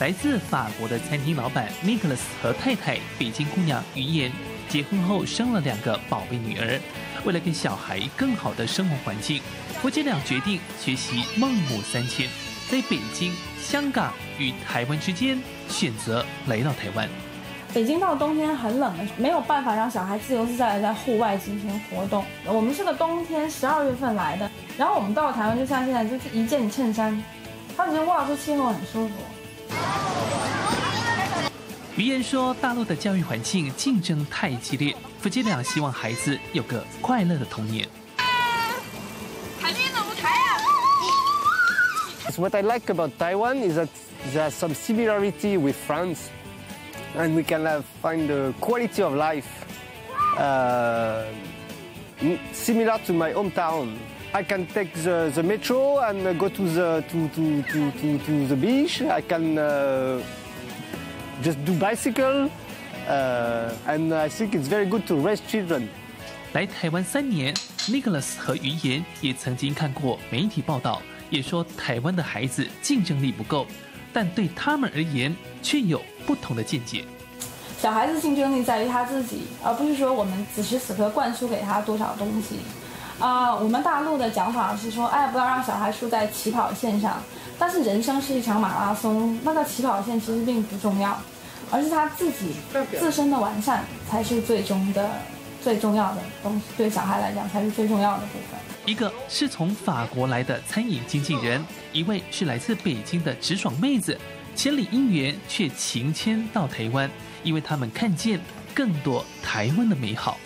来自法国的餐厅老板 Nicholas 和太太北京姑娘于妍结婚后生了两个宝贝女儿。为了给小孩更好的生活环境，夫妻俩决定学习孟母三迁，在北京、香港与台湾之间选择来到台湾。北京到冬天很冷的，没有办法让小孩自由自在的在户外进行活动。我们是个冬天十二月份来的，然后我们到了台湾，就像现在，就是一件衬衫，他觉得哇，这气候很舒服。于妍说，大陆的教育环境竞争太激烈，夫妻俩希望孩子有个快乐的童年。What I like about Taiwan is that there's some similarity with France. And we can have, find the quality of life uh, similar to my hometown. I can take the, the metro and go to the, to, to, to, to, to the beach. I can uh, just do bicycle. Uh, and I think it's very good to raise children. 来台湾三年，Nicholas 和于言也曾经看过媒体报道，也说台湾的孩子竞争力不够。但对他们而言，却有不同的见解。小孩子竞争力在于他自己，而不是说我们此时此刻灌输给他多少东西。啊、我们大陆的讲法是说，哎，不要让小孩输在起跑线上。但是人生是一场马拉松，那个起跑线其实并不重要，而是他自己自身的完善才是最终的、最重要的东西。对小孩来讲，才是最重要的部分。一个是从法国来的餐饮经纪人，一位是来自北京的直爽妹子，千里姻缘却情牵到台湾，因为他们看见更多台湾的美好。